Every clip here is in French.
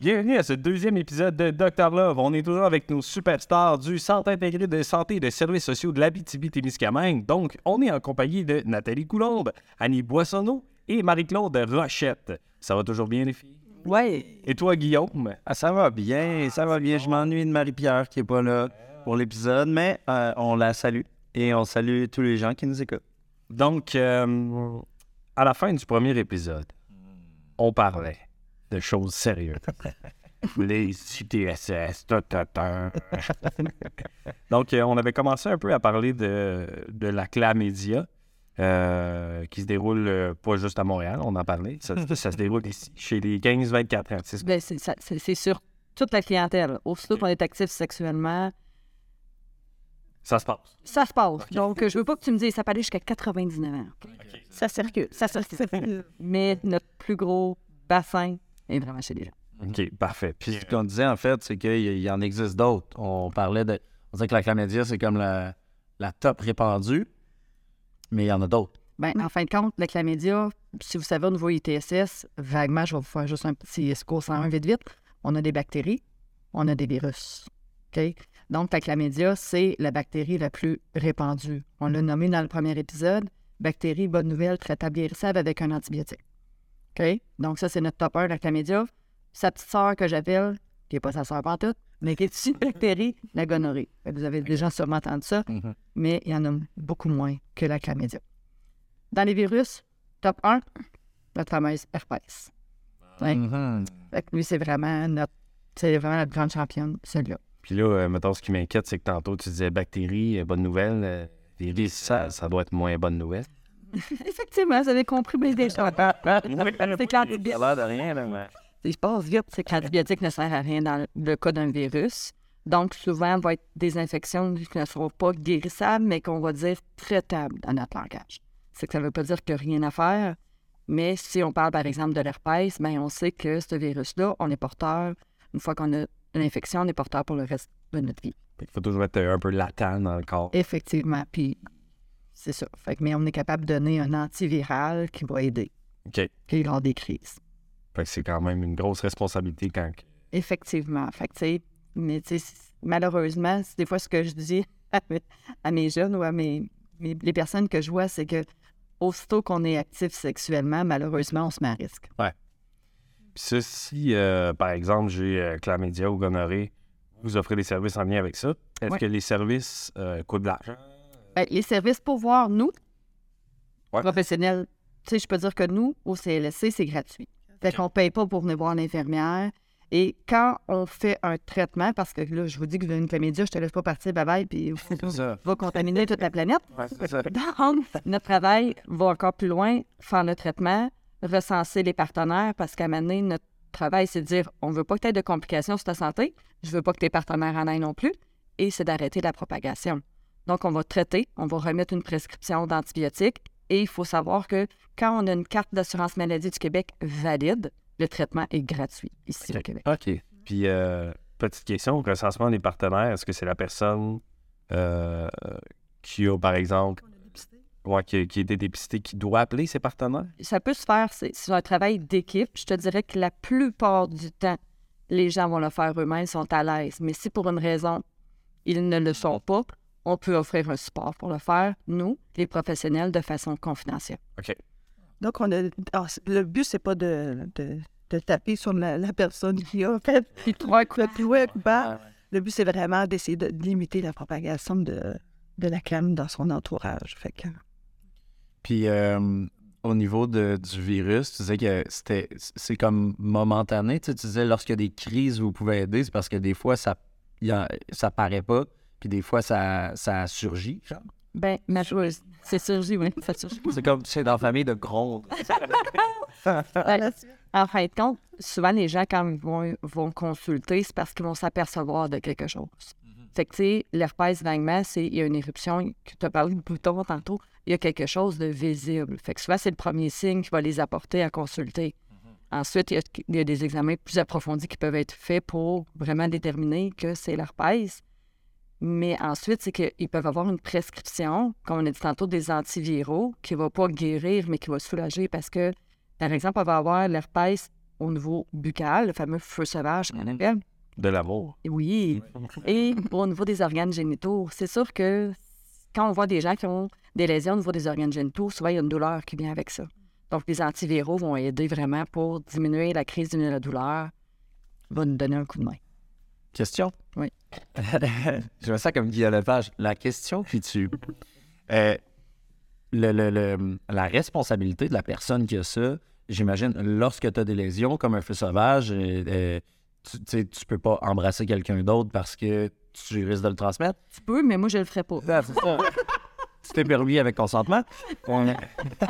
Bienvenue à ce deuxième épisode de Dr Love. On est toujours avec nos superstars du Centre intégré de santé et de services sociaux de l'Abitibi-Témiscamingue. Donc, on est en compagnie de Nathalie Coulombe, Annie Boissonneau et Marie-Claude Rochette. Ça va toujours bien, les filles? Ouais. Et toi, Guillaume? Ah, ça va bien, ça va bien. Je m'ennuie de Marie-Pierre qui n'est pas là pour l'épisode, mais euh, on la salue et on salue tous les gens qui nous écoutent. Donc, euh, à la fin du premier épisode, on parlait de choses sérieuses. Les CTSS, ta, ta, ta. Donc, euh, on avait commencé un peu à parler de, de la chlamydia, euh, qui se déroule euh, pas juste à Montréal, on en parlait. Ça, ça se déroule ici, chez les 15-24 ans. C'est- Ben, c'est, ça- c'est- c'est sur toute la clientèle. Aussitôt qu'on est actif sexuellement, Ça se passe. ça se passe. Donc, je veux pas que tu me dises ça peut aller jusqu'à 99 ans. Ça circule, ça circule. Mais notre plus gros bassin vraiment chez les gens. OK, parfait. Puis, Ce qu'on disait, en fait, c'est qu'il y, en existe d'autres. On parlait de. On disait que la chlamydia, c'est comme la, la top répandue, mais il y en a d'autres. Ben, en fin de compte, la chlamydia, si vous savez au niveau ITSS, vaguement, je vais vous faire juste un petit cours 101 vite vite. On a des bactéries, on a des virus. OK? Donc, la chlamydia, c'est la bactérie la plus répandue. On l'a nommé dans le premier épisode. Bactérie, bonne nouvelle, traitable guérissable avec un antibiotique. OK? Donc, ça, c'est notre top 1, la chlamydia. Sa petite sœur que j'appelle, qui n'est pas sa sœur pantoute, mais qui est une bactérie, la gonorrhée. Vous avez déjà sûrement entendu ça, Mhm. mais il y en a beaucoup moins que la chlamydia. Dans les virus, top 1, notre fameuse herpès. Ouais. Mhm. Fait que lui, c'est vraiment notre, c'est vraiment notre grande championne, celui-là. puis là, euh, mettons, ce qui m'inquiète, c'est que tantôt, tu disais bactéries, euh, bonne nouvelle. euh, virus, ça, ça doit être moins bonne nouvelle. Effectivement, vous avez compris bien des choses. C'est que l'antibiotique, de rien, là, mais. il vite, c'est que l'antibiotique ne sert à rien dans le cas d'un virus. Donc, souvent, il va être des infections qui ne seront pas guérissables, mais qu'on va dire traitables dans notre langage. C'est que ça ne veut pas dire qu'il n'y a rien à faire, mais si on parle, par exemple, de l'herpès, ben, on sait que ce virus-là, on est porteur, une fois qu'on a une infection, on est porteur pour le reste de notre vie. Qu'il faut toujours être un peu latent dans le corps. Effectivement, puis c'est ça. Fait que, mais on est capable de donner un antiviral qui va aider OK. puis lors des crises. Fait que c'est quand même une grosse responsabilité quand. Effectivement. Fait que, mais malheureusement, c'est des fois ce que je dis à mes, à mes jeunes ou à mes, mes- les personnes que je vois, c'est que aussitôt qu'on est actif sexuellement, malheureusement, on se met à risque. Puis ça, si, euh, par exemple, j'ai euh, chlamydia ou gonorrhée, vous offrez des services en lien avec ça. Est-ce Ouais. que les services euh, coûtent de l'argent? Ben, les services pour voir, nous, Ouais. professionnels, tu sais, je peux dire que nous, au CLSC, c'est gratuit. Fait qu'on ne paye pas pour venir voir l'infirmière. Et quand on fait un traitement, parce que là, je vous dis que vous avez une chlamydia, je te laisse pas partir, bye bye, puis va contaminer toute la planète. Ouais, ça. Donc, notre travail va encore plus loin, faire le traitement, recenser les partenaires, parce qu'à un moment donné, notre travail, c'est de dire on veut pas que tu aies de complications sur ta santé, je veux pas que tes partenaires en aient non plus, et c'est d'arrêter la propagation. Donc, on va traiter, on va remettre une prescription d'antibiotiques, et il faut savoir que quand on a une carte d'assurance maladie du Québec valide, le traitement est gratuit ici au Québec. OK. Puis, euh, petite question, au recensement des partenaires, est-ce que c'est la personne euh, qui a, par exemple, ouais, qui, qui a été dépistée qui doit appeler ses partenaires? ça peut se faire, c'est un travail d'équipe. Je te dirais que la plupart du temps, les gens vont le faire eux-mêmes, sont à l'aise. Mais si pour une raison, ils ne le sont pas, on peut offrir un support pour le faire, nous, les professionnels, de façon confidentielle. OK. Donc, on a, ah, le but, c'est pas de, de, de taper sur la, la personne qui a fait puis trois coups de ouais, coupable. Le but, c'est vraiment d'essayer de limiter la propagation de, de la clame dans son entourage. Fait que, Puis euh, au niveau de, du virus, tu disais que c'était c'est comme momentané. Tu, sais, tu disais lorsqu'il y a des crises, vous pouvez aider, c'est parce que des fois, ça il y a- ça paraît pas, puis des fois, ça, ça surgit. genre. Ben, ma joueuse, c'est surgi, oui, ça surgit. C'est comme c'est dans la famille de gronde. Ouais. En fin de compte, souvent, les gens, quand ils vont, vont consulter, c'est parce qu'ils vont s'apercevoir de quelque chose. Fait que, tu sais, l'herpès vaguement, c'est il y a une éruption, que tu as parlé de bouton tantôt, il y a quelque chose de visible. Fait que souvent, c'est le premier signe qui va les apporter à consulter. Ensuite, il y, a, il y a des examens plus approfondis qui peuvent être faits pour vraiment déterminer que c'est l'herpès. Mais ensuite, c'est qu'ils peuvent avoir une prescription, comme on a dit tantôt, des antiviraux, qui ne va pas guérir, mais qui va soulager parce que, par exemple, on va avoir l'herpès au niveau buccal, le fameux feu sauvage qu'on appelle. De l'amour. Oui. Et au niveau des organes génitaux, c'est sûr que quand on voit des gens qui ont des lésions au niveau des organes génitaux, souvent il y a une douleur qui vient avec ça. Donc, les antiviraux vont aider vraiment pour diminuer la crise de la douleur, va nous donner un coup de main. Question? Oui. Je vois ça comme Guillaume Lepage. La question qui tue. Euh, le- le- le- la responsabilité de la personne qui a ça, j'imagine, lorsque tu as des lésions comme un feu sauvage, euh, tu, tu peux pas embrasser quelqu'un d'autre parce que tu risques de le transmettre. Tu peux, mais moi, je le ferai pas. Ah, c'est ça. tu t'es permis avec consentement? On-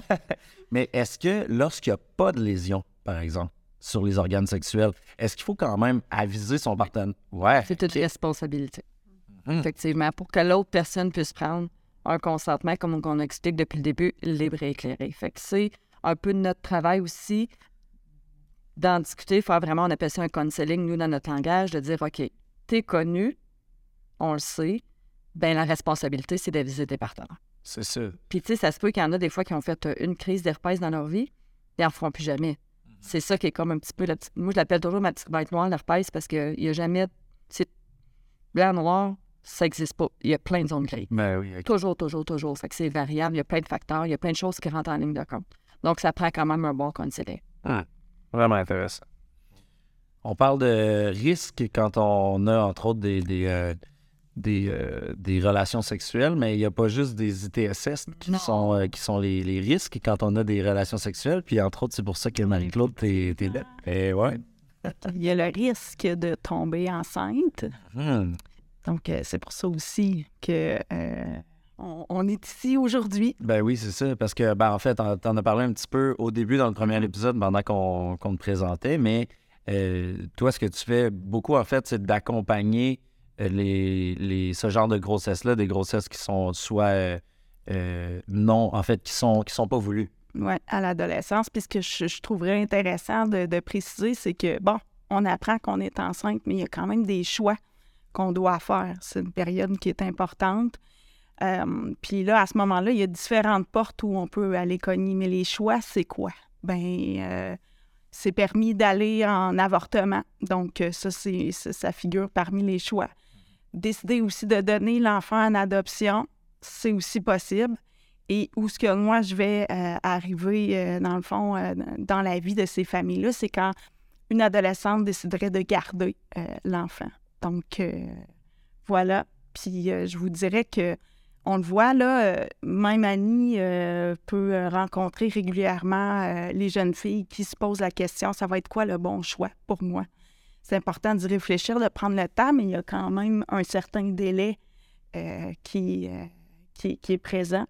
Mais est-ce que lorsqu'il n'y a pas de lésion, par exemple, sur les organes sexuels, est-ce qu'il faut quand même aviser son partenaire? Ouais. C'est une responsabilité. Mhm. Effectivement, pour que l'autre personne puisse prendre un consentement, comme on explique depuis le début, libre et éclairé. Fait que c'est un peu notre travail aussi d'en discuter, faire vraiment, on appelle ça un counseling, nous, dans notre langage, de dire, OK, t'es connu, on le sait, ben la responsabilité, c'est d'aviser tes partenaires. C'est ça. Puis, tu sais, ça se peut qu'il y en a des fois qui ont fait euh, une crise d'herpès dans leur vie, et ils n'en feront plus jamais. C'est ça qui est comme un petit peu la petite... Moi, je l'appelle toujours ma petite bête noire, l'herpès, parce qu'il n'y a jamais... C'est blanc, noir, ça n'existe pas. Il y a plein de zones grises. Ben oui. Toujours, toujours, toujours. Fait que c'est variable. Il y a plein de facteurs. Il y a plein de choses qui rentrent en ligne de compte. Donc, ça prend quand même un bon conseiller. Vraiment intéressant. On parle de risque quand on a, entre autres, des, des, euh, des, euh, des relations sexuelles, mais il n'y a pas juste des ITSS qui Non. sont, euh, qui sont les, les risques quand on a des relations sexuelles. Puis, entre autres, c'est pour ça que Marie-Claude, t'es t'es là. Eh ouais. Il y a le risque de tomber enceinte. Hmm. Donc, euh, c'est pour ça aussi que euh, on, on est ici aujourd'hui. Ben oui, c'est ça. Parce que, ben, en fait, t'en t'en as parlé un petit peu au début dans le premier épisode pendant qu'on qu'on te présentait, mais toi, ce que tu fais beaucoup, en fait, c'est d'accompagner les, les, ce genre de grossesse-là, des grossesses qui sont soit euh, euh, non, en fait, qui sont, qui sont pas voulues. Ouais, à l'adolescence. Puis ce que je, trouverais intéressant de, préciser, c'est que, bon, on apprend qu'on est enceinte, mais il y a quand même des choix qu'on doit faire. C'est une période qui est importante. Euh, puis là, à ce moment-là, il y a différentes portes où on peut aller cogner. Mais les choix, c'est quoi? Ben, euh, c'est permis d'aller en avortement. Donc, euh, ça, c'est, ça figure parmi les choix. Décider aussi de donner l'enfant en adoption, c'est aussi possible et où ce que moi je vais euh, arriver euh, dans le fond euh, dans la vie de ces familles-là, c'est quand une adolescente déciderait de garder l'enfant. Donc voilà. Puis je vous dirais que on le voit là, même Annie peut rencontrer régulièrement les jeunes filles qui se posent la question ça va être quoi le bon choix pour moi? C'est important d'y réfléchir, de prendre le temps, mais il y a quand même un certain délai euh, qui, euh, qui, qui est présent.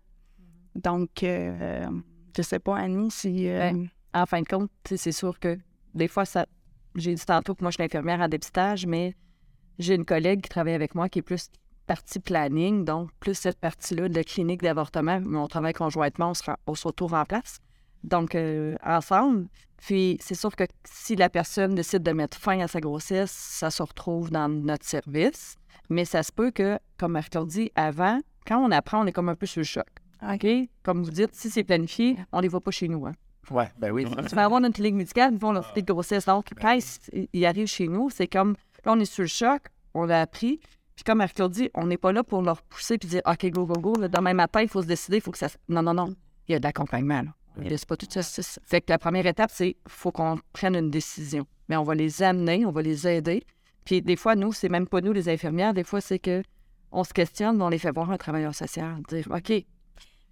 Donc, euh, je sais pas, Annie, si... euh, Ben, En fin de compte, c'est sûr que des fois, ça. J'ai dit tantôt que moi, je suis infirmière en dépistage, mais j'ai une collègue qui travaille avec moi qui est plus partie planning, donc plus cette partie-là de clinique d'avortement, mais on travaille conjointement, on se, ren- on se retrouve en place. Donc, euh, ensemble. Puis, c'est sûr que si la personne décide de mettre fin à sa grossesse, ça se retrouve dans notre service. Mais ça se peut que, comme Marc dit, avant, quand on apprend, on est comme un peu sur le choc. OK? Comme vous dites, si c'est planifié, on ne les voit pas chez nous. Hein. Ouais, ben oui. Tu vas avoir notre ligue médicale, ils font leur petite grossesse. Donc, quand ils, ils arrivent chez nous, c'est comme, là, on est sur le choc, on l'a appris. Puis comme Marc dit, on n'est pas là pour leur pousser puis dire, OK, go, go, go. là, demain matin, il faut se décider, il faut que ça... se- Non, non, non. Il y a de l'accompagnement, là. C'est pas tout ça. Fait que la première étape, c'est faut qu'on prenne une décision. Mais on va les amener, on va les aider. Puis des fois, nous, c'est même pas nous, les infirmières. Des fois, c'est que on se questionne, on les fait voir un travailleur social. Dire, OK,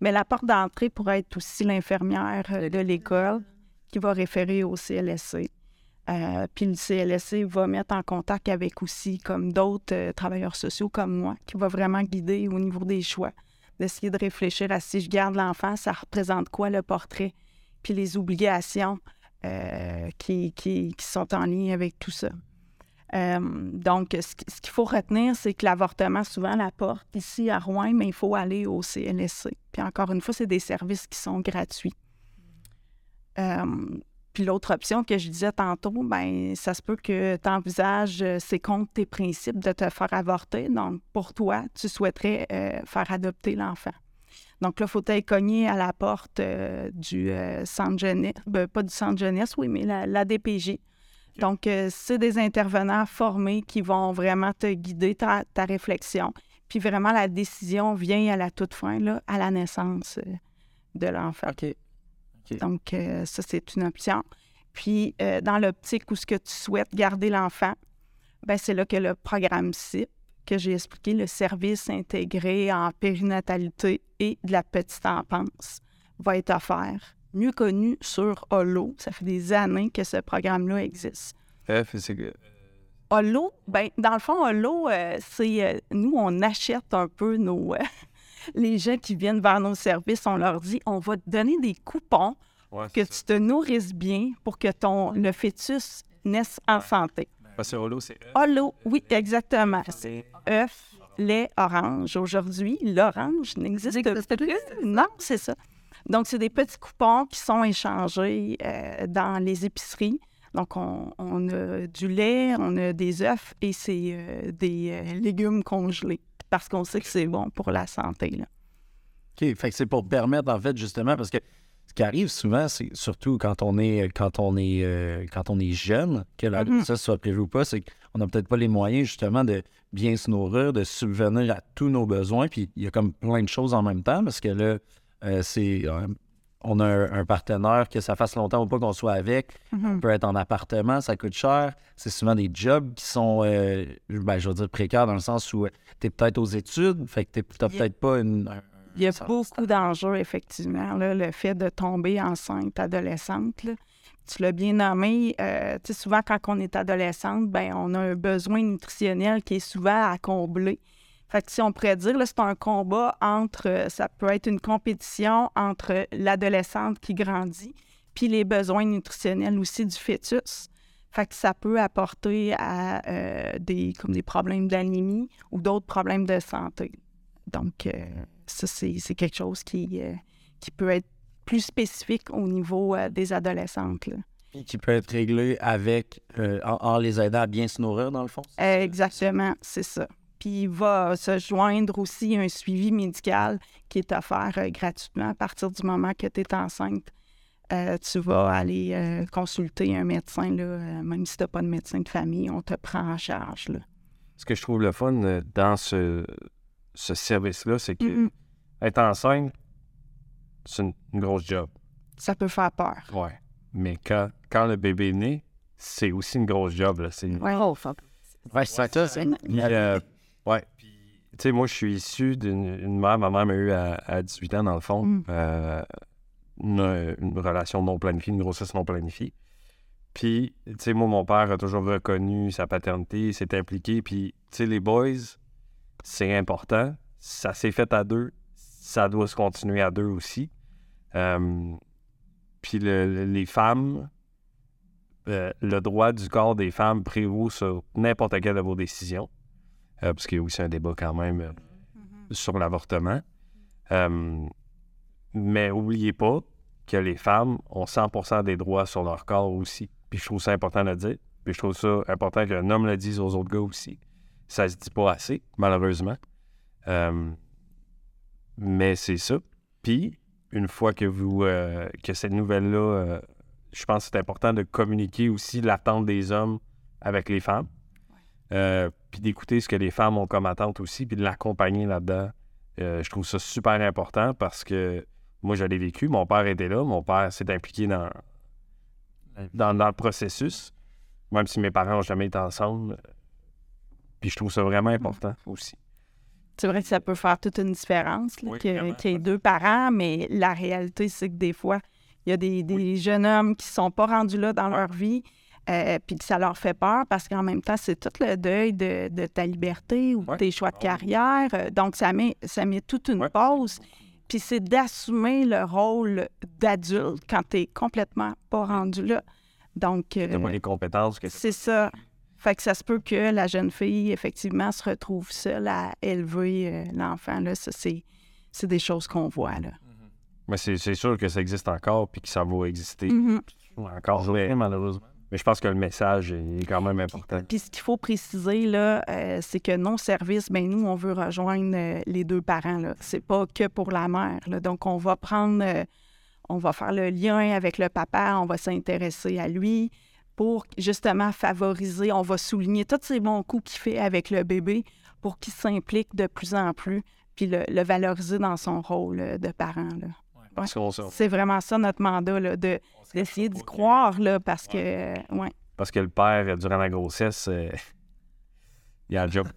Mais la porte d'entrée pourrait être aussi l'infirmière de l'école qui va référer au CLSC. Euh, puis le CLSC va mettre en contact avec aussi comme d'autres euh, travailleurs sociaux comme moi, qui va vraiment guider au niveau des choix, d'essayer de réfléchir à si je garde l'enfant, ça représente quoi le portrait, puis les obligations euh, qui, qui, qui sont en lien avec tout ça. Euh, donc, ce, qu'il faut retenir, c'est que l'avortement, souvent, la porte ici à Rouen, mais il faut aller au CLSC. Puis encore une fois, c'est des services qui sont gratuits. Euh, puis l'autre option que je disais tantôt, ben ça se peut que tu envisages, euh, c'est contre tes principes de te faire avorter. Donc, pour toi, tu souhaiterais faire adopter l'enfant. Donc là, il faut aller cogner à la porte du centre jeunesse, ben, pas du centre jeunesse, oui, mais la DPJ donc, euh, c'est des intervenants formés qui vont vraiment te guider ta, réflexion. Puis vraiment, la décision vient à la toute fin, là, à la naissance euh, de l'enfant. OK. Donc, euh, ça, c'est une option. Puis, dans l'optique où ce que tu souhaites garder l'enfant, ben c'est là que le programme CIP, que j'ai expliqué, le service intégré en périnatalité et de la petite enfance, va être offert mieux connu sur Holo. Ça fait des années que ce programme-là existe. F, c'est que... Holo, ben, dans le fond, Holo, euh, c'est euh, nous, on achète un peu nos. Euh, les gens qui viennent vers nos services, on leur dit on va te donner des coupons que tu te nourrisses bien pour que ton le fêtus naisse en santé. Parce que Holo, c'est Holo, oui, exactement. C'est œuf, lait, orange. Aujourd'hui, l'orange n'existe plus? Non, c'est ça. Donc, c'est des petits coupons qui sont échangés euh, dans les épiceries. Donc, on, a du lait, on a des œufs et c'est euh, des euh, légumes congelés parce qu'on sait que c'est bon pour la santé. Là. OK. Fait que c'est pour permettre, en fait, justement, parce que ce qui arrive souvent, c'est surtout quand on est quand on est quand on est jeune, que mm-hmm. ça soit prévu ou pas, c'est qu'on n'a peut-être pas les moyens justement de bien se nourrir, de subvenir à tous nos besoins. Puis il y a comme plein de choses en même temps parce que là, euh, c'est euh, on a un, partenaire que ça fasse longtemps ou pas qu'on soit avec. Mm-hmm. On peut être en appartement, ça coûte cher. C'est souvent des jobs qui sont, euh, ben, je veux dire, précaires dans le sens où tu es peut-être aux études, fait que tu n'as peut-être pas une. Il y a beaucoup d'enjeux, effectivement. le fait de tomber enceinte adolescente. Tu l'as bien nommé. souvent, quand on est adolescente, ben, on a un besoin nutritionnel qui est souvent à combler. Fait que si on pourrait dire, c'est un combat entre, euh, ça peut être une compétition entre l'adolescente qui grandit, puis les besoins nutritionnels aussi du fœtus. Fait que ça peut apporter à euh, des, comme des problèmes d'anémie ou d'autres problèmes de santé. Donc, euh, ça, c'est quelque chose qui, qui peut être plus spécifique au niveau des adolescentes. Qui peut être réglé avec, en, les aidant à bien se nourrir, dans le fond? Exactement, c'est ça. Puis il va se joindre aussi un suivi médical qui est offert euh, gratuitement à partir du moment que tu es enceinte. Euh, tu vas aller euh, consulter un médecin, là, même si tu n'as pas de médecin de famille, on te prend en charge. Là. Ce que je trouve le fun dans ce, ce service-là, c'est que être enceinte, c'est une, grosse job. Ça peut faire peur. Oui. Mais quand, quand le bébé est né, c'est aussi une grosse job. Là. C'est... Ouais. Oh, ouais, c'est ça. Ouais. Puis, tu sais, moi, je suis issu d'une mère. Ma mère m'a eu à, 18 ans, dans le fond. Mm. Euh, une, relation non planifiée, une grossesse non planifiée. Puis, tu sais, moi, mon père a toujours reconnu sa paternité, s'est impliqué. Puis, tu sais, les boys, c'est important. Ça s'est fait à deux. Ça doit se continuer à deux aussi. Euh, puis, les femmes, euh, le droit du corps des femmes prévaut sur n'importe quelle de vos décisions. Euh, parce qu'il y a aussi un débat quand même euh, mm-hmm. sur l'avortement. Euh, mais n'oubliez pas que les femmes ont 100% des droits sur leur corps aussi. Puis je trouve ça important de le dire. Puis je trouve ça important qu'un homme le dise aux autres gars aussi. Ça se dit pas assez, malheureusement. mais c'est ça. Puis, une fois que vous que cette nouvelle-là, je pense que c'est important de communiquer aussi l'attente des hommes avec les femmes. Euh, puis d'écouter ce que les femmes ont comme attente aussi, puis de l'accompagner là-dedans. Euh, je trouve ça super important parce que moi, je l'ai vécu. Mon père était là. Mon père s'est impliqué dans, dans, le processus, même si mes parents n'ont jamais été ensemble. Puis je trouve ça vraiment important aussi. C'est vrai que ça peut faire toute une différence qu'il y ait deux parents, mais la réalité, c'est que des fois, il y a des, des jeunes hommes qui ne sont pas rendus là dans leur vie, euh, puis que ça leur fait peur parce qu'en même temps, c'est tout le deuil de, ta liberté ou de tes choix de ah carrière. Euh, donc, ça met, ça met toute une pause. Puis c'est d'assumer le rôle d'adulte quand tu n'es complètement pas rendu là. Donc. Euh, pas les compétences que C'est ça. Fait que ça se peut que la jeune fille, effectivement, se retrouve seule à élever euh, l'enfant. Là, ça, c'est, c'est des choses qu'on voit. Là. Mais c'est c'est sûr que ça existe encore puis que ça va exister Mhm. encore, mais, malheureusement. Mais je pense que le message est quand même important. Puis ce qu'il faut préciser, là, euh, c'est que nos services, ben nous, on veut rejoindre euh, les deux parents. Là. C'est pas que pour la mère. là. Donc, on va prendre, euh, on va faire le lien avec le papa, on va s'intéresser à lui pour justement favoriser, on va souligner tous ces bons coups qu'il fait avec le bébé pour qu'il s'implique de plus en plus, puis le, le valoriser dans son rôle de parent. Là. Parce qu'on s'en- C'est vraiment ça notre mandat, là, de, d'essayer d'y croire, là, parce que, ouais. Parce que le père, durant la grossesse, euh, il a le job.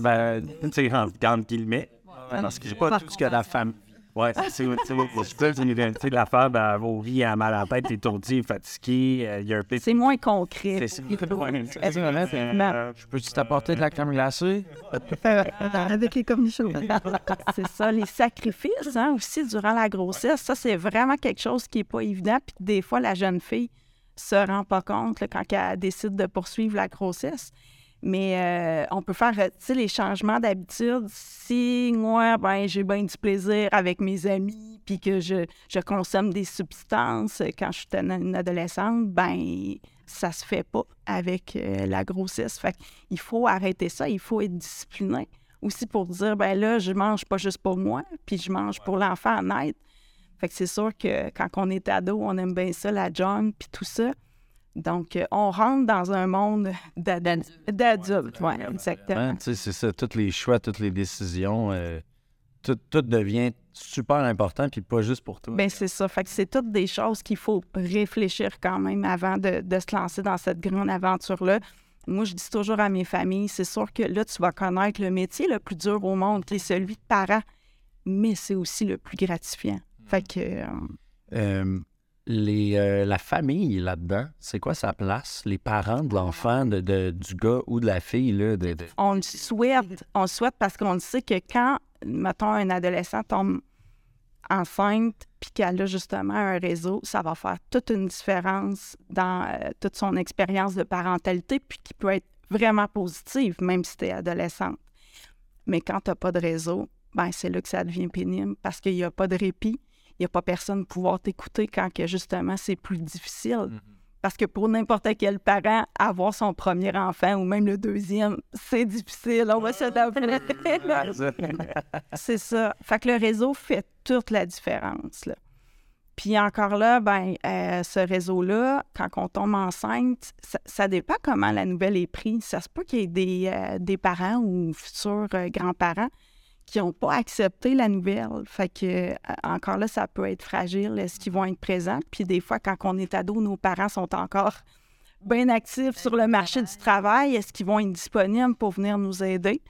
Ben, tu sais, en entre guillemets. Parce que j'ai pas tout ce que la femme. Ouais, c'est c'est- c'est- c'est- c'est- tu sais, la femme, elle va au lit, elle a mal à la tête, étourdie, fatiguée, euh, il y a un peu. C'est moins concret. C'est. Effectivement. Je peux-tu t'apporter de la crème glacée? Avec les commissions. C'est ça, les sacrifices hein, aussi durant la grossesse, ça c'est vraiment quelque chose qui n'est pas évident. Puis des fois, la jeune fille se rend pas compte là, quand elle décide de poursuivre la grossesse. Mais euh, on peut faire euh, tu sais, les changements d'habitude. Si moi, ben, j'ai bien du plaisir avec mes amis, puis que je, je consomme des substances euh, quand je suis une, adolescente, ben ça se fait pas avec euh, la grossesse. Fait il faut arrêter ça, il faut être discipliné aussi pour dire, ben là, je mange pas juste pour moi, puis je mange pour l'enfant à naître. Fait que c'est sûr que quand on est ado, on aime bien ça, la junk, puis tout ça. Donc, euh, on rentre dans un monde d'ad- d'adultes. Oui, exactement. Hein, tu sais, c'est ça, tous les choix, toutes les décisions, euh, tout, tout devient super important, puis pas juste pour toi. Ben c'est ça. Fait que c'est toutes des choses qu'il faut réfléchir quand même avant de, de se lancer dans cette grande aventure-là. Moi, je dis toujours à mes familles, c'est sûr que là, tu vas connaître le métier le plus dur au monde, qui est celui de parent, mais c'est aussi le plus gratifiant. Fait que euh, Euh, euh, la famille là-dedans, c'est quoi sa place? Les parents de l'enfant, de, du gars ou de la fille, là, on le souhaite. On souhaite parce qu'on sait que quand, mettons, un adolescent tombe enceinte puis qu'elle a justement un réseau, ça va faire toute une différence dans euh, toute son expérience de parentalité puis qui peut être vraiment positive, même si tu es adolescente. Mais quand tu n'as pas de réseau, ben c'est là que ça devient pénible parce qu'il n'y a pas de répit, il n'y a pas personne pour pouvoir t'écouter quand que justement c'est plus difficile. Parce que pour n'importe quel parent, avoir son premier enfant ou même le deuxième, c'est difficile. On va se C'est ça. Fait que le réseau fait toute la différence. Là. Puis encore là, ben, euh, ce réseau-là, quand on tombe enceinte, ça, ça dépend comment la nouvelle est prise. Ça se peut qu'il y ait des, euh, des parents ou futurs euh, grands-parents qui n'ont pas accepté la nouvelle. Fait que, euh, encore là, ça peut être fragile. Est-ce qu'ils vont être présents? Puis des fois, quand on est ado, nos parents sont encore bien actifs sur le marché du travail. Est-ce qu'ils vont être disponibles pour venir nous aider?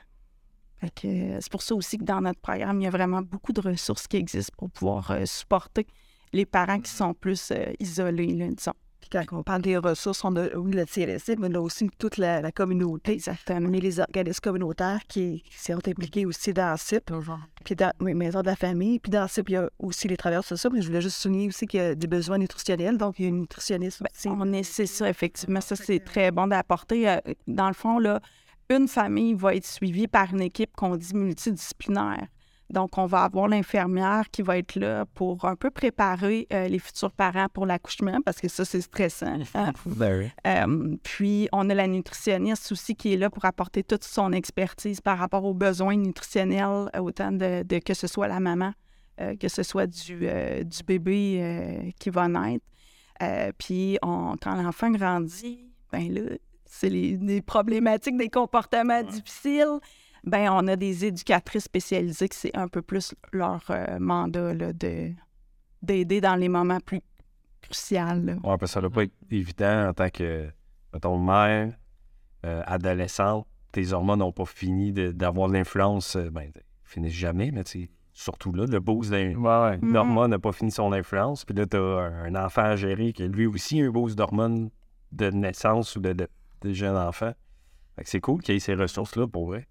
Euh, c'est pour ça aussi que dans notre programme, il y a vraiment beaucoup de ressources qui existent pour pouvoir euh, supporter les parents qui sont plus isolés, là, disons. Puis quand on parle des ressources, on a oui, le CLSC, mais on a aussi toute la, la communauté. Exactement. Les organismes communautaires qui, sont impliqués aussi dans CIP. Puis dans oui, Maison de la famille. Puis dans CIP, il y a aussi les travailleurs sociaux. Mais je voulais juste souligner aussi qu'il y a des besoins nutritionnels. Donc, il y a une nutritionniste aussi. On est, c'est ça, effectivement. Ça, c'est très bon d'apporter. Euh, Dans le fond, là, une famille va être suivie par une équipe qu'on dit multidisciplinaire. Donc, on va avoir l'infirmière qui va être là pour un peu préparer euh, les futurs parents pour l'accouchement, parce que ça, c'est stressant. hein. Euh, puis, on a la nutritionniste aussi qui est là pour apporter toute son expertise par rapport aux besoins nutritionnels, euh, autant de, de- que ce soit la maman, euh, que ce soit du, du bébé qui va naître. Puis, on- quand l'enfant grandit, ben là, c'est les, les problématiques des comportements difficiles. Ben, on a des éducatrices spécialisées que c'est un peu plus leur euh, mandat là, de, d'aider dans les moments plus cruciaux. là. Ouais, parce que ça doit pas être évident en tant que, mettons, mère, euh, adolescente, tes hormones n'ont pas fini d'avoir l'influence, euh, ben, finissent jamais, mais tu sais, surtout là, le boost d'un- Mhm. d'hormones n'a pas fini son influence, puis là, tu as un enfant à gérer qui a lui aussi un boost d'hormones de naissance ou de, de, de jeune enfant. Fait que c'est cool qu'il y ait ces ressources-là pour vrai.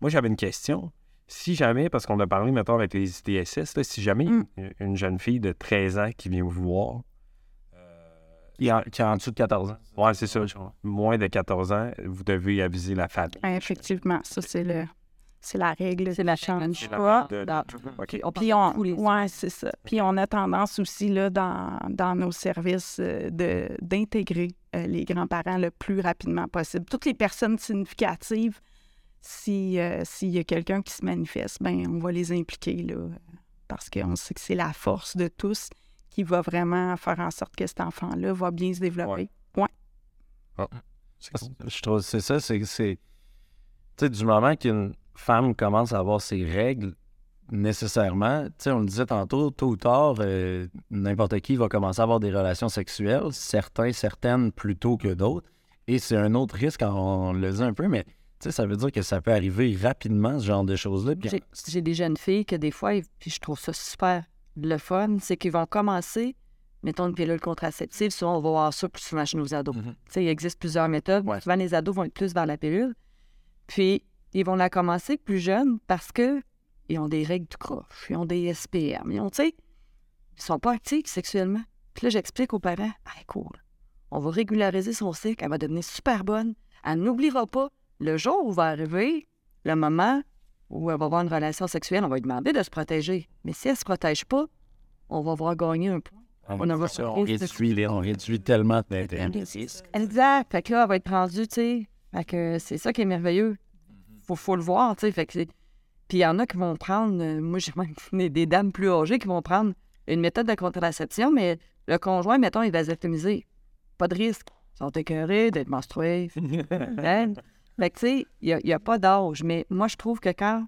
Moi, j'avais une question. Si jamais, parce qu'on a parlé, mettons, avec les ITSS, là, si jamais Mm. une- une jeune fille de 13 ans qui vient vous voir, euh, Qui est en, qui est en dessous de 14 ans. Ouais, c'est ça. Moins de 14 ans, vous devez aviser la famille. Effectivement, ça, c'est le. C'est la règle. C'est la change. pas. De- Puis on, ouais, c'est ça. Puis on a tendance aussi là, dans, dans nos services euh, de, d'intégrer euh, les grands-parents le plus rapidement possible. Toutes les personnes significatives, si, euh, s'il y a quelqu'un qui se manifeste, ben on va les impliquer là, parce qu'on sait que c'est la force de tous qui va vraiment faire en sorte que cet enfant-là va bien se développer. Je trouve c'est ça, c'est c'est tu sais du moment qu'une femme commence à avoir ses règles nécessairement, tu sais on le disait tantôt, tôt ou tard euh, n'importe qui va commencer à avoir des relations sexuelles, certains certaines plus tôt que d'autres et c'est un autre risque on, le dit un peu mais tu sais ça veut dire que ça peut arriver rapidement ce genre de choses là puis J'ai- J'ai des jeunes filles que des fois, puis je trouve ça super le fun, c'est qu'ils vont commencer, mettons une pilule contraceptive, souvent on va voir ça plus souvent chez nos ados. Mhm. Tu sais, il existe plusieurs méthodes. Ouais. Souvent, les ados vont être plus vers la pilule. Puis, ils vont la commencer plus jeunes parce que ils ont des règles du croche, ils ont des SPM, ils ont, tu sais, ils sont pas actifs sexuellement. Puis là, j'explique aux parents, ah, cool, on va régulariser son cycle, elle va devenir super bonne, elle n'oubliera pas le jour où va arriver le moment où elle va avoir une relation sexuelle, on va lui demander de se protéger. Mais si elle se protège pas, on va voir gagner un point. on en va ça, on réduit, on réduit tellement d'intérêt. Exact. Fait que là, elle va être rendue, tu sais. Fait que c'est ça qui est merveilleux. Faut, faut le voir, tu sais. Fait que Puis il y en a qui vont prendre, euh, moi j'ai même des, des dames plus âgées qui vont prendre une méthode de contraception, mais le conjoint, mettons, il va vasectomisé. Pas de risque. Ils sont écœurés d'être menstrués. Fait que, tu sais, il n'y a, pas d'âge. Mais moi, je trouve que quand,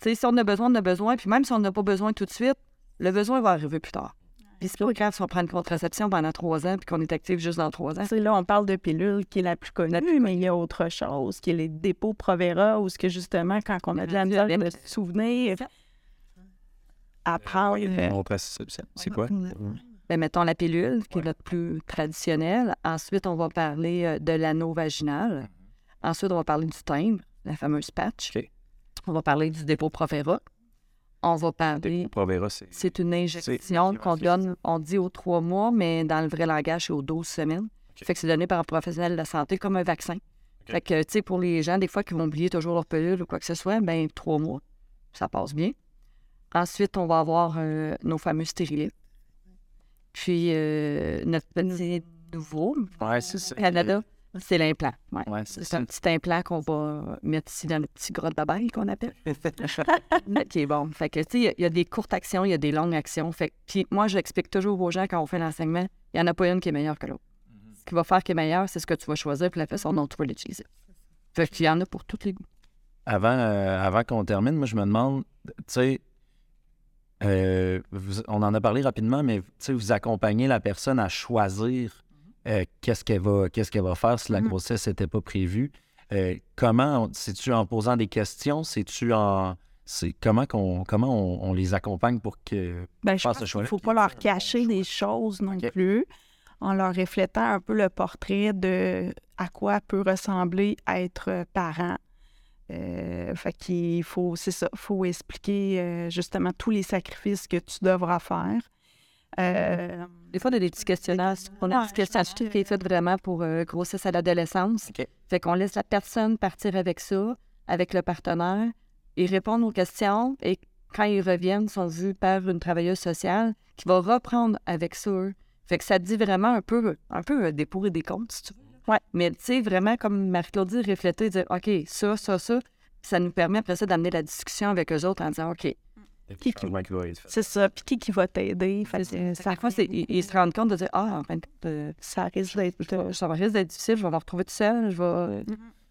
tu sais, si on a besoin, on a besoin. Puis même si on n'a pas besoin tout de suite, le besoin va arriver plus tard. Puis c'est pas grave si on prend une contraception pendant trois ans puis qu'on est actif juste dans trois ans. Tu sais, là, on parle de pilule qui est la plus connue, mais il y a autre chose, qui est les dépôts Provera, où ce que justement, quand on a de la misère de se souvenir, apprendre. euh, Contraception, c'est quoi? Ben, mettons la pilule, qui est notre plus traditionnelle. Ensuite, on va parler euh, de l'anneau vaginal. Ensuite, on va parler du timbre, la fameuse patch. On va parler du dépôt Provera. On va parler... Provera, c'est. C'est une injection qu'on donne, on dit aux trois mois, mais dans le vrai langage, c'est aux 12 semaines. Fait que c'est donné par un professionnel de la santé comme un vaccin. Fait que, tu sais, pour les gens, des fois, qui vont oublier toujours leur pilule ou quoi que ce soit, ben trois mois, ça passe bien. Ensuite, on va avoir euh, nos fameux stériles. Puis, euh, notre petit nouveau, Ouais, c'est ça. au Canada, c'est l'implant. Ouais. Ouais, c'est un petit implant qu'on va mettre ici dans le petit grotte d'abeille qu'on appelle. qui est bon. Fait que, tu sais, il y a- il y, a des courtes actions, il y a des longues actions. Fait que, puis moi, j'explique toujours aux gens quand on fait l'enseignement, il n'y en a pas une qui est meilleure que l'autre. Ce qui va faire qui est meilleur, c'est ce que tu vas choisir puis la façon dont tu vas l'utiliser. Fait qu'il y en a pour tous les goûts. Avant, euh, avant qu'on termine, moi, je me demande, tu sais, euh, on en a parlé rapidement, mais tu sais, vous accompagnez la personne à choisir euh, qu'est-ce qu'elle va, qu'est-ce qu'elle va faire si la Mhm. grossesse n'était pas prévue? Euh, comment, c'est-tu en posant des questions, c'est-tu en, c'est comment qu'on, comment on, on les accompagne pour que, Ben, je pense choix-là? ne faut pas leur cacher des choses non plus, en leur reflétant un peu le portrait de à quoi peut ressembler être parent. Euh, fait qu'il faut, c'est ça, faut expliquer euh, justement tous les sacrifices que tu devras faire. Euh, Des fois, on a des petits questionnaires. On a un petit questionnaire qui est fait vraiment pour euh, grossesse à l'adolescence. Fait qu'on laisse la personne partir avec ça, avec le partenaire. Ils répondent aux questions et quand ils reviennent, ils sont vus par une travailleuse sociale qui va reprendre avec ça. eux. Fait que ça dit vraiment un peu, un peu euh, des pour et des contre, si tu veux. Ouais. Mais tu sais, vraiment, comme Marie-Claude dit, refléter, dire OK, ça, ça, ça. Ça nous permet après ça d'amener la discussion avec eux autres en disant OK, Qui- Changement qui va être fait. c'est ça. Puis qui, qui va t'aider? Chaque fois, ils, ils se rendent compte de dire Ah, en fin de compte, euh, ça risque d'être. euh, ça va risque d'être difficile, je vais me retrouver tout seul, je vais.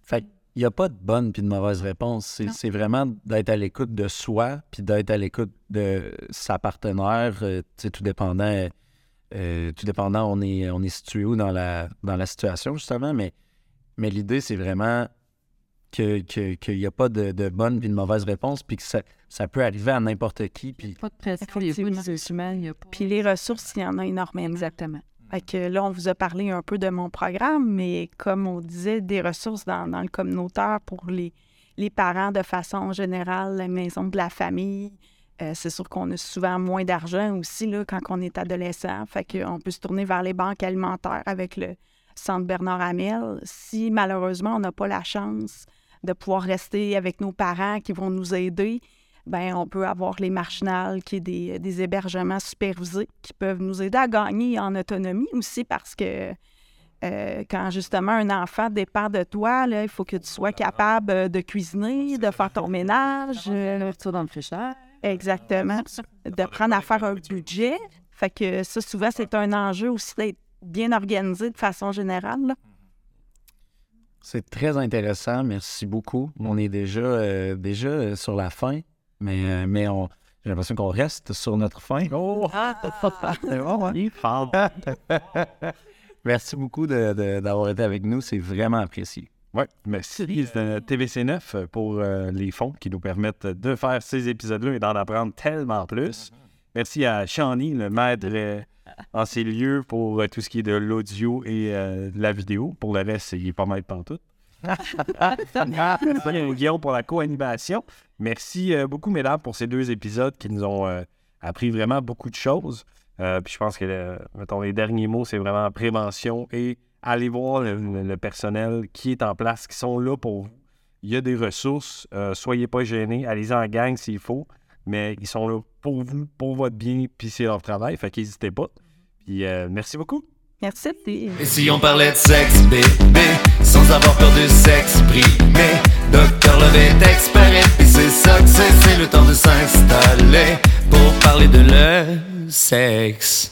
Fait qu'il n'y a pas de bonne puis de mauvaise réponse. C'est, c'est vraiment d'être à l'écoute de soi puis d'être à l'écoute de sa partenaire, euh, tout dépendant, euh, tout dépendant, on est, on est situé où dans la, dans la situation, justement. Mais, mais l'idée, c'est vraiment qu'il n'y a pas de, de bonne puis de mauvaise réponse puis que ça, ça peut arriver à n'importe qui. Puis Pas de pression, il y a pas de Effectivement. jugement, il y a pas. Puis les ressources, il y en a énormément. Exactement. Fait que là, on vous a parlé un peu de mon programme, mais comme on disait, des ressources dans, dans le communautaire pour les, les parents de façon générale, la maison de la famille, Euh, c'est sûr qu'on a souvent moins d'argent aussi là, quand on est adolescent. Fait qu'on peut se tourner vers les banques alimentaires avec le Centre Bernard Hamel. Si malheureusement on n'a pas la chance de pouvoir rester avec nos parents qui vont nous aider, ben on peut avoir les marginales, qui est des, des hébergements supervisés qui peuvent nous aider à gagner en autonomie aussi parce que euh, quand justement un enfant dépend de toi, là, il faut que tu sois capable de cuisiner, de faire ton ménage. Euh, dans le fichier. Exactement. De prendre à faire un budget. Fait que ça, souvent, c'est un enjeu aussi d'être bien organisé de façon générale. C'est très intéressant. Merci beaucoup. On est déjà, déjà sur la fin, mais, mais on, j'ai l'impression qu'on reste sur notre fin. Oh! c'est bon, hein? Merci beaucoup d'avoir été avec nous. C'est vraiment apprécié. Oui, merci TVC9 pour euh, les fonds qui nous permettent de faire ces épisodes-là et d'en apprendre tellement plus. Merci à Shani, le maître euh, en ces lieux, pour euh, tout ce qui est de l'audio et de la vidéo. Pour le reste, il n'est pas maître pantoute. Guillaume pour la co-animation. Merci beaucoup, mesdames, pour ces deux épisodes qui nous ont appris vraiment beaucoup de choses. Euh, puis je pense que, mettons, les derniers mots, c'est vraiment prévention et aller voir le, personnel qui est en place, qui sont là pour vous. Il y a des ressources, euh, soyez pas gênés, allez-y en gang s'il faut, mais ils sont là pour vous, pour votre bien, puis c'est leur travail, fait qu'hésitez pas. Puis euh, merci beaucoup. Merci. Et si on parlait de sexe, bébé, sans avoir peur de s'exprimer, Docteur Love est expert, et c'est ça que c'est, c'est le temps de s'installer pour parler de le sex.